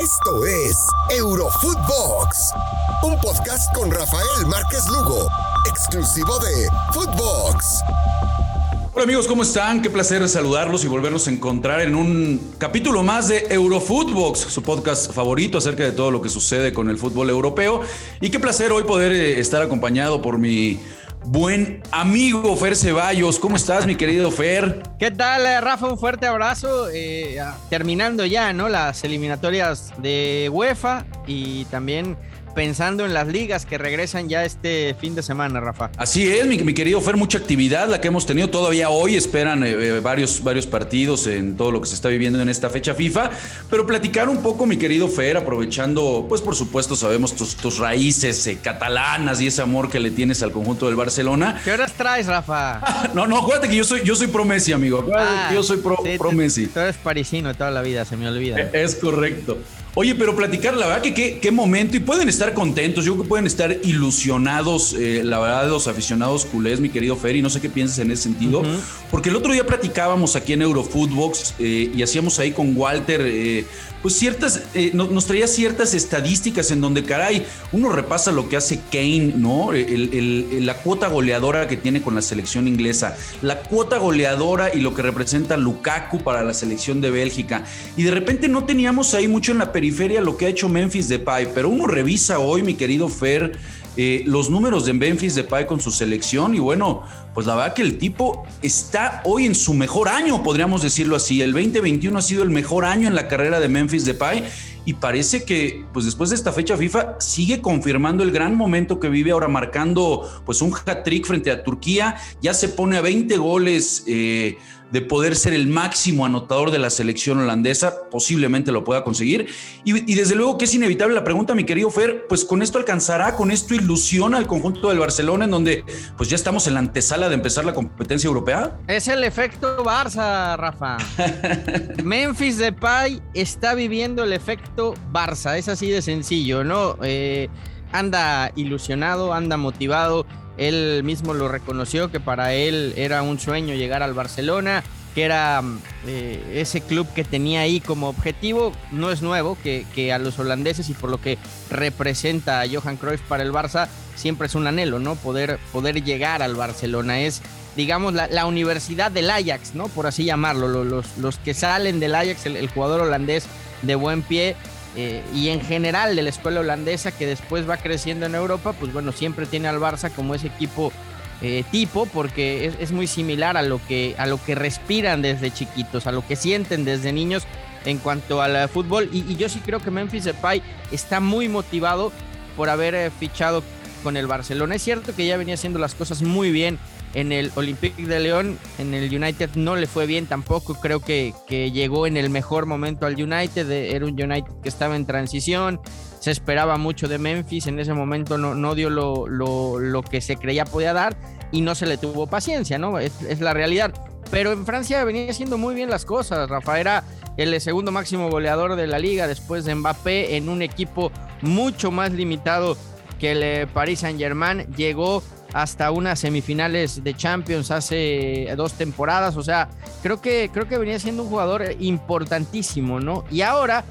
Esto es Eurofootbox, un podcast con Rafael Márquez Lugo, exclusivo de Footbox. Hola amigos, ¿cómo están? Qué placer saludarlos y volvernos a encontrar en un capítulo más de Eurofootbox, su podcast favorito acerca de todo lo que sucede con el fútbol europeo. Y qué placer hoy poder eh, estar acompañado por mi buen amigo Fer Ceballos. ¿Cómo estás, mi querido Fer? ¿Qué tal, eh, Rafa? Un fuerte abrazo. Eh, terminando ya, ¿no? Las eliminatorias de UEFA y también pensando en las ligas que regresan ya este fin de semana, Rafa. Así es, mi, querido Fer, mucha actividad la que hemos tenido todavía hoy. Esperan eh, eh, varios, varios partidos en todo lo que se está viviendo en esta fecha FIFA. Pero platicar un poco, mi querido Fer, aprovechando, pues por supuesto, sabemos tus, raíces eh, catalanas y ese amor que le tienes al conjunto del Barcelona. ¿Qué horas traes, Rafa? no, no, acuérdate que yo soy, yo soy pro Messi, amigo. Ah, yo soy pro, pro Messi. Tú eres parisino toda la vida, se me olvida. Es correcto. Oye, pero platicar, la verdad que qué, qué, momento, y pueden estar contentos, yo creo que pueden estar ilusionados, eh, la verdad, los aficionados culés, mi querido Ferry, no sé qué piensas en ese sentido, porque el otro día platicábamos aquí en Eurofootbox eh, y hacíamos ahí con Walter, eh, pues ciertas, nos, traía ciertas estadísticas en donde, caray, uno repasa lo que hace Kane, ¿no? la cuota goleadora que tiene con la selección inglesa, la cuota goleadora y lo que representa Lukaku para la selección de Bélgica, y de repente no teníamos ahí mucho en la periferia lo que ha hecho Memphis Depay, pero uno revisa hoy, mi querido Fer, eh, los números de Memphis Depay con su selección y bueno, pues la verdad que el tipo está hoy en su mejor año, podríamos decirlo así. El 2021 ha sido el mejor año en la carrera de Memphis Depay y parece que pues después de esta fecha FIFA sigue confirmando el gran momento que vive ahora marcando pues un hat-trick frente a Turquía, ya se pone a 20 goles eh, de poder ser el máximo anotador de la selección holandesa, posiblemente lo pueda conseguir. Y, desde luego que es inevitable la pregunta, mi querido Fer, pues con esto alcanzará, con esto ilusiona al conjunto del Barcelona, en donde pues ya estamos en la antesala de empezar la competencia europea. Es el efecto Barça, Rafa. Memphis Depay está viviendo el efecto Barça, es así de sencillo, ¿no? Eh, anda ilusionado, anda motivado él mismo lo reconoció que para él era un sueño llegar al Barcelona, que era eh, ese club que tenía ahí como objetivo. No es nuevo que, a los holandeses y por lo que representa a Johan Cruyff para el Barça, siempre es un anhelo, ¿no? Poder, poder llegar al Barcelona. Es, digamos, la, universidad del Ajax, ¿no? Por así llamarlo. Los, los, que salen del Ajax, el jugador holandés de buen pie, eh, y en general de la escuela holandesa que después va creciendo en Europa, pues bueno, siempre tiene al Barça como ese equipo eh, tipo porque es, muy similar a lo, que, a lo que respiran desde chiquitos, a lo que sienten desde niños en cuanto al fútbol. Y, yo sí creo que Memphis Depay está muy motivado por haber eh, fichado con el Barcelona. Es cierto que ya venía haciendo las cosas muy bien en el Olympique de León, en el United no le fue bien tampoco, creo que, que llegó en el mejor momento al United, era un United que estaba en transición, se esperaba mucho de Memphis, en ese momento no, no dio lo, lo, lo, que se creía podía dar y no se le tuvo paciencia, ¿no? Es, es, la realidad. Pero en Francia venía haciendo muy bien las cosas, Rafa era el segundo máximo goleador de la liga después de Mbappé en un equipo mucho más limitado que el eh, Paris Saint Germain, llegó hasta unas semifinales de Champions hace dos temporadas. O sea, creo que, creo que venía siendo un jugador importantísimo, ¿no? Y ahora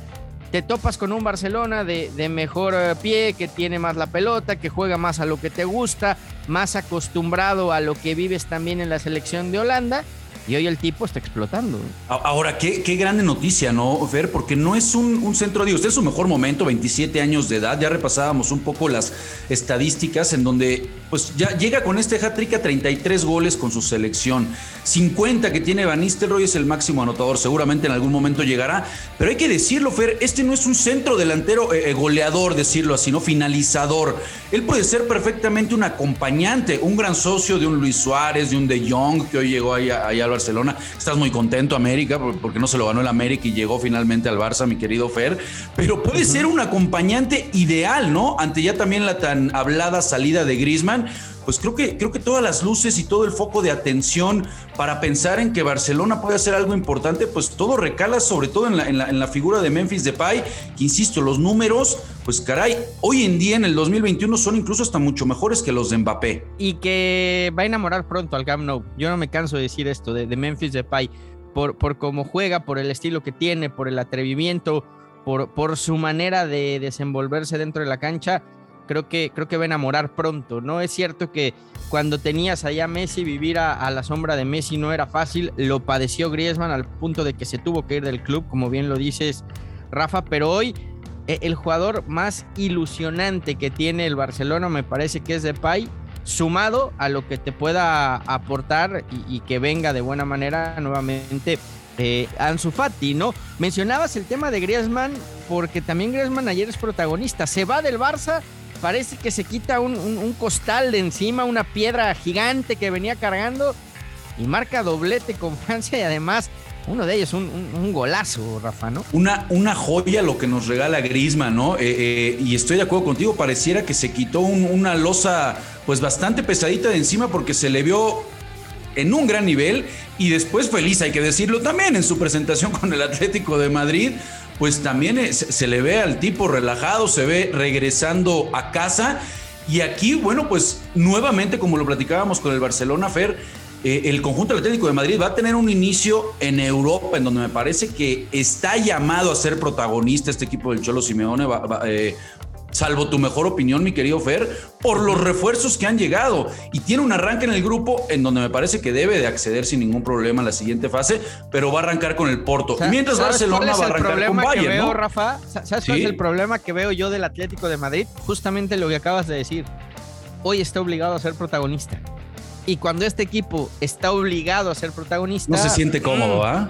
te topas con un Barcelona de, de, mejor eh, pie, que tiene más la pelota, que juega más a lo que te gusta, más acostumbrado a lo que vives también en la selección de Holanda y hoy el tipo está explotando. Ahora, qué, qué grande noticia, ¿no, Fer? Porque no es un, centro, digo, usted es su mejor momento, 27 años de edad, ya repasábamos un poco las estadísticas en donde pues ya llega con este hat-trick a 33 goles con su selección. 50 que tiene Van Nistelrooy es el máximo anotador, seguramente en algún momento llegará, pero hay que decirlo, Fer, este no es un centro delantero eh, eh, goleador, decirlo así, no finalizador. Él puede ser perfectamente un acompañante, un gran socio de un Luis Suárez, de un De Jong, que hoy llegó ahí, ahí al Barcelona. Estás muy contento, América, porque no se lo ganó el América y llegó finalmente al Barça, mi querido Fer. Pero puede ser un acompañante ideal, ¿no? Ante ya también la tan hablada salida de Griezmann pues creo que, creo que todas las luces y todo el foco de atención para pensar en que Barcelona puede hacer algo importante, pues todo recala sobre todo en la, en la, figura de Memphis Depay, que insisto, los números, pues caray, hoy en día en el 2021 son incluso hasta mucho mejores que los de Mbappé. Y que va a enamorar pronto al Camp Nou. Yo no me canso de decir esto de, de Memphis Depay, por, por cómo juega, por el estilo que tiene, por el atrevimiento, por, por su manera de desenvolverse dentro de la cancha, creo que, creo que va a enamorar pronto, ¿no? Es cierto que cuando tenías allá a Messi, vivir a, la sombra de Messi no era fácil, lo padeció Griezmann al punto de que se tuvo que ir del club, como bien lo dices, Rafa, pero hoy e, el jugador más ilusionante que tiene el Barcelona me parece que es Depay, sumado a lo que te pueda aportar y, que venga de buena manera nuevamente eh, Ansu Fati, ¿no? Mencionabas el tema de Griezmann porque también Griezmann ayer es protagonista, se va del Barça parece que se quita un, costal de encima, una piedra gigante que venía cargando y marca doblete con Francia y además uno de ellos, un, golazo, Rafa, ¿no? Una, una joya lo que nos regala Grisma, ¿no? Eh, eh, y estoy de acuerdo contigo, pareciera que se quitó una losa pues bastante pesadita de encima porque se le vio en un gran nivel y después feliz, hay que decirlo también, en su presentación con el Atlético de Madrid, pues también se le ve al tipo relajado, se ve regresando a casa. Y aquí, bueno, pues nuevamente, como lo platicábamos con el Barcelona, Fer, eh, el conjunto Atlético de Madrid va a tener un inicio en Europa, en donde me parece que está llamado a ser protagonista este equipo del Cholo Simeone. Eh, salvo tu mejor opinión, mi querido Fer, por los refuerzos que han llegado. Y tiene un arranque en el grupo en donde me parece que debe de acceder sin ningún problema a la siguiente fase, pero va a arrancar con el Porto. Mientras Barcelona va a arrancar con Bayern. veo, Rafa? ¿Sabes cuál es el problema que veo yo del Atlético de Madrid? Justamente lo que acabas de decir. Hoy está obligado a ser protagonista. Y cuando este equipo está obligado a ser protagonista. No se siente cómodo, mm, ¿ah?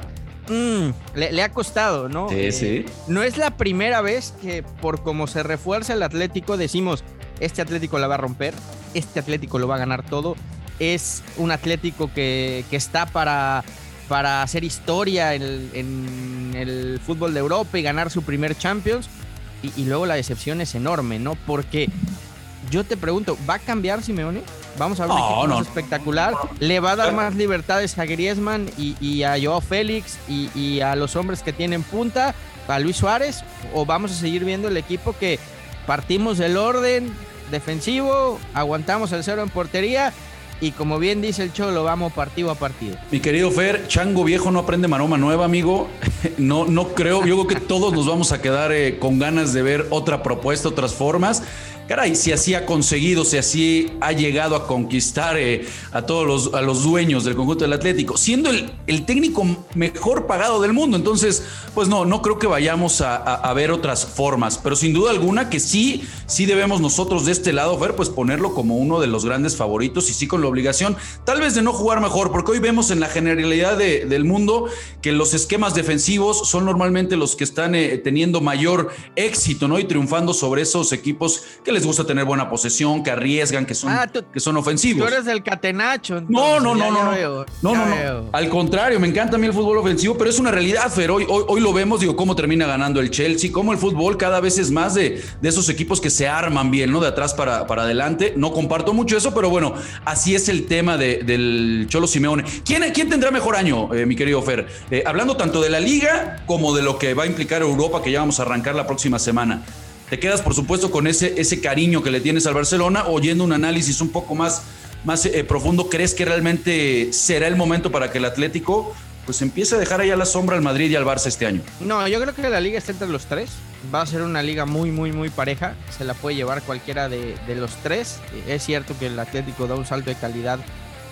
Mm, le, ha costado, ¿no? Sí, eh, sí. No es la primera vez que por cómo se refuerza el Atlético decimos, este Atlético la va a romper, este Atlético lo va a ganar todo. Es un Atlético que, está para, para hacer historia en, el fútbol de Europa y ganar su primer Champions. Y, y luego la decepción es enorme, ¿no? Porque yo te pregunto, ¿va a cambiar Simeone? Vamos a ver un espectacular. Le va a dar más libertades a Griezmann y, a Joao Félix y, a los hombres que tienen punta, a Luis Suárez, o vamos a seguir viendo el equipo que partimos del orden defensivo, aguantamos el cero en portería y como bien dice el Cholo, vamos partido a partido. Mi querido Fer, Chango viejo no aprende maroma nueva, amigo. No, no creo, yo creo que todos nos vamos a quedar eh, con ganas de ver otra propuesta, otras formas caray, si así ha conseguido, si así ha llegado a conquistar eh, a todos los, a los dueños del conjunto del Atlético, siendo el, el, técnico mejor pagado del mundo. Entonces, pues no, no creo que vayamos a, ver otras formas, pero sin duda alguna que sí, sí debemos nosotros de este lado, ver, pues ponerlo como uno de los grandes favoritos y sí con la obligación, tal vez de no jugar mejor, porque hoy vemos en la generalidad del mundo que los esquemas defensivos son normalmente los que están eh, teniendo mayor éxito, ¿no? Y triunfando sobre esos equipos que les gusta tener buena posesión, que arriesgan, que son, ah, que son ofensivos. Tú eres el catenacho. no, no, no, no. no, no, no, Al contrario, me encanta a mí el fútbol ofensivo, pero es una realidad, Fer. Hoy, hoy, lo vemos, digo, cómo termina ganando el Chelsea, cómo el fútbol cada vez es más de, de esos equipos que se arman bien, ¿no? De atrás para, para adelante. No comparto mucho eso, pero bueno, así es el tema del Cholo Simeone. ¿Quién, quién tendrá mejor año, eh, mi querido Fer? Eh, hablando tanto de la liga como de lo que va a implicar Europa, que ya vamos a arrancar la próxima semana te quedas, por supuesto, con ese, ese cariño que le tienes al Barcelona, oyendo un análisis un poco más, más eh, profundo. ¿Crees que realmente será el momento para que el Atlético pues empiece a dejar allá la sombra al Madrid y al Barça este año? No, yo creo que la liga está entre los tres. Va a ser una liga muy, muy, muy pareja. Se la puede llevar cualquiera de, los tres. Es cierto que el Atlético da un salto de calidad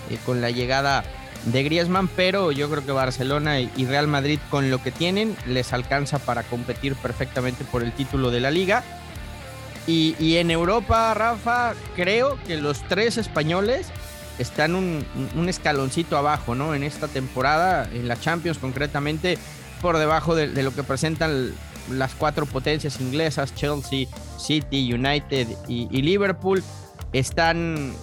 eh, con la llegada de Griezmann, pero yo creo que Barcelona y Real Madrid con lo que tienen les alcanza para competir perfectamente por el título de la liga. Y, en Europa, Rafa, creo que los tres españoles están un, escaloncito abajo, ¿no? En esta temporada, en la Champions concretamente, por debajo de, lo que presentan las cuatro potencias inglesas, Chelsea, City, United y Liverpool. Están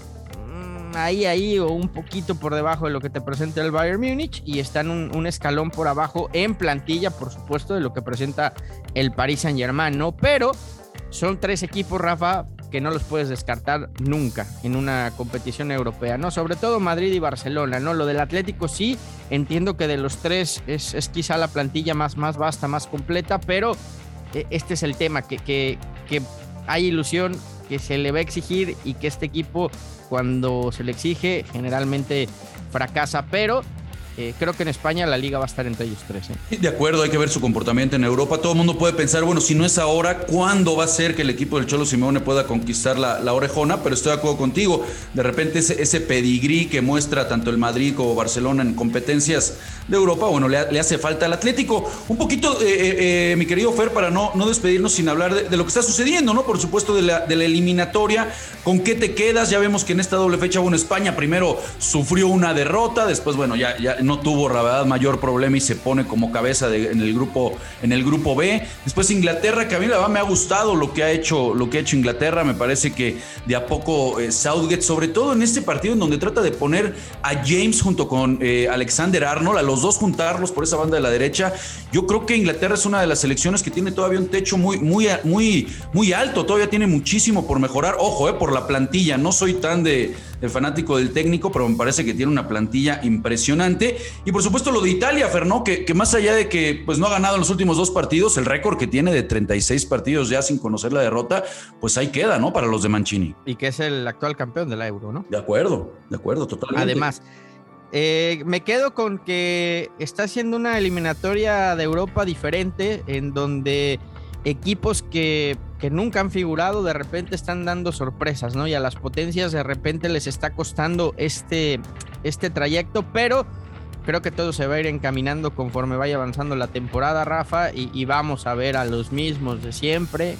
ahí, ahí o un poquito por debajo de lo que te presenta el Bayern Múnich y están un, escalón por abajo en plantilla, por supuesto, de lo que presenta el Paris Saint Germain, ¿no? Pero son tres equipos, Rafa, que no los puedes descartar nunca en una competición europea, ¿no? Sobre todo Madrid y Barcelona, ¿no? Lo del Atlético sí, entiendo que de los tres es, quizá la plantilla más, más vasta, más completa, pero eh, este es el tema, que, que, que hay ilusión, que se le va a exigir y que este equipo cuando se le exige generalmente fracasa, pero eh, creo que en España la liga va a estar entre ellos tres. ¿eh? De acuerdo, hay que ver su comportamiento en Europa. Todo el mundo puede pensar, bueno, si no es ahora, ¿cuándo va a ser que el equipo del Cholo Simeone pueda conquistar la, orejona? Pero estoy de acuerdo contigo. De repente ese, pedigrí que muestra tanto el Madrid como Barcelona en competencias de Europa, bueno, le, hace falta al Atlético. Un poquito, eh, mi querido Fer, para no, no despedirnos sin hablar de, lo que está sucediendo, ¿no? Por supuesto, de la, de la eliminatoria. ¿Con qué te quedas? Ya vemos que en esta doble fecha, bueno, España primero sufrió una derrota, después, bueno, ya, ya no tuvo la verdad mayor problema y se pone como cabeza en, el grupo, en el grupo B. Después Inglaterra, que a mí la verdad me ha gustado lo que ha hecho, lo que ha hecho Inglaterra. Me parece que de a poco eh, Southgate, sobre todo en este partido en donde trata de poner a James junto con eh, Alexander Arnold, a los dos juntarlos por esa banda de la derecha. Yo creo que Inglaterra es una de las selecciones que tiene todavía un techo muy, muy, muy, muy alto. Todavía tiene muchísimo por mejorar. Ojo, eh, por la plantilla. No soy tan de, de fanático del técnico, pero me parece que tiene una plantilla impresionante. Y por supuesto lo de Italia, Fernó, que, que, más allá de que pues, no ha ganado en los últimos dos partidos, el récord que tiene de 36 partidos ya sin conocer la derrota, pues ahí queda, ¿no? Para los de Mancini. Y que es el actual campeón de la Euro, ¿no? De acuerdo, de acuerdo, totalmente. Además, eh, me quedo con que está haciendo una eliminatoria de Europa diferente, en donde equipos que, que, nunca han figurado de repente están dando sorpresas, ¿no? Y a las potencias de repente les está costando este, este trayecto, pero creo que todo se va a ir encaminando conforme vaya avanzando la temporada, Rafa, y, vamos a ver a los mismos de siempre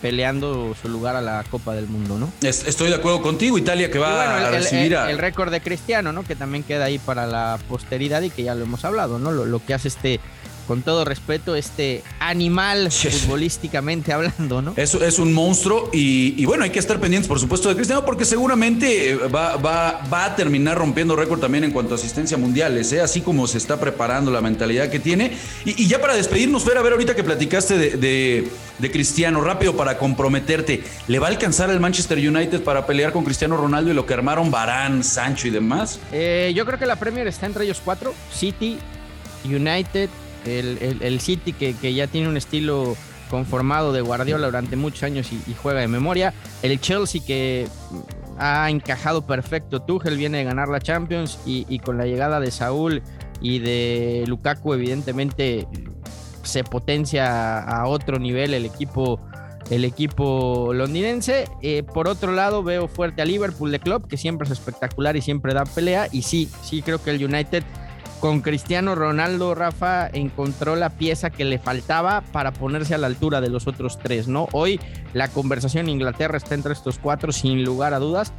peleando su lugar a la Copa del Mundo, ¿no? Estoy de acuerdo contigo, Italia que va a recibir el, el, récord de Cristiano, ¿no? Que también queda ahí para la posteridad y que ya lo hemos hablado, ¿no? Lo, lo que hace este con todo respeto, este animal futbolísticamente hablando, ¿no? Es, es un monstruo y, bueno, hay que estar pendientes, por supuesto, de Cristiano, porque seguramente eh, va, va, va a terminar rompiendo récord también en cuanto a asistencia mundiales, ¿eh? así como se está preparando la mentalidad que tiene. Y, ya para despedirnos, Fer, a ver, ahorita que platicaste de, de, Cristiano, rápido para comprometerte, ¿le va a alcanzar el Manchester United para pelear con Cristiano Ronaldo y lo que armaron Barán, Sancho y demás? Eh, yo creo que la Premier está entre ellos cuatro, City, United, el, City que, ya tiene un estilo conformado de Guardiola durante muchos años y, juega de memoria, el Chelsea que ha encajado perfecto, Tuchel viene de ganar la Champions y, con la llegada de Saúl y de Lukaku evidentemente se potencia a otro nivel el equipo el equipo londinense. Eh, por otro lado, veo fuerte a Liverpool de Club, que siempre es espectacular y siempre da pelea. Y sí, sí creo que el United con Cristiano Ronaldo, Rafa encontró la pieza que le faltaba para ponerse a la altura de los otros tres, ¿no? Hoy la conversación en Inglaterra está entre estos cuatro sin lugar a dudas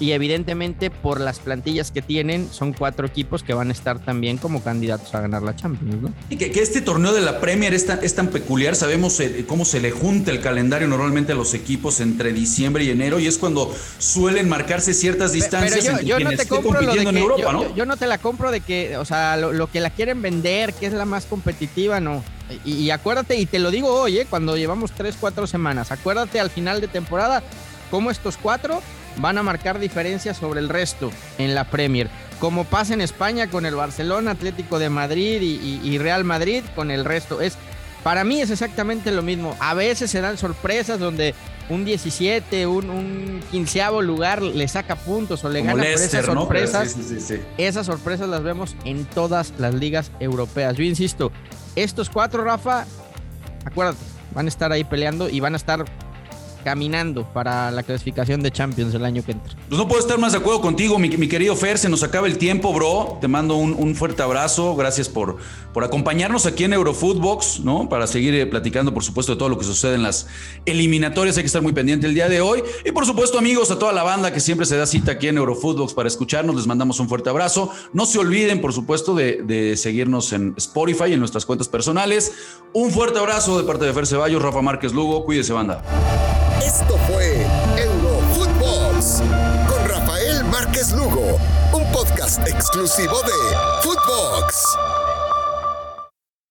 y evidentemente por las plantillas que tienen son cuatro equipos que van a estar también como candidatos a ganar la Champions. ¿no? Y que, este torneo de la Premier es tan, es tan peculiar, sabemos eh, cómo se le junta el calendario normalmente a los equipos entre diciembre y enero y es cuando suelen marcarse ciertas distancias pero yo, no te compro lo de que, Europa, ¿no? Yo, no te la compro de que, o sea, lo, que la quieren vender, que es la más competitiva, no. Y, y acuérdate, y te lo digo hoy, ¿eh? cuando llevamos tres, cuatro semanas, acuérdate al final de temporada cómo estos cuatro van a marcar diferencias sobre el resto en la Premier. Como pasa en España con el Barcelona, Atlético de Madrid y, Real Madrid con el resto. Es, para mí es exactamente lo mismo. A veces se dan sorpresas donde un 17, un, un quinceavo lugar le saca puntos o le gana por esas sorpresas. Esas sorpresas las vemos en todas las ligas europeas. Yo insisto, estos cuatro, Rafa, acuérdate, van a estar ahí peleando y van a estar caminando para la clasificación de Champions el año que entra. Pues no puedo estar más de acuerdo contigo, mi, querido Fer. Se nos acaba el tiempo, bro. Te mando un, fuerte abrazo. Gracias por, por acompañarnos aquí en Eurofootbox, ¿no? Para seguir eh, platicando, por supuesto, de todo lo que sucede en las eliminatorias. Hay que estar muy pendiente el día de hoy. Y por supuesto, amigos, a toda la banda que siempre se da cita aquí en Eurofootbox para escucharnos, les mandamos un fuerte abrazo. No se olviden, por supuesto, de, seguirnos en Spotify y en nuestras cuentas personales. Un fuerte abrazo de parte de Fer Ceballos, Rafa Márquez Lugo. Cuídese, banda. Esto fue Eurofootbox con Rafael Márquez Lugo, un podcast exclusivo de Footbox.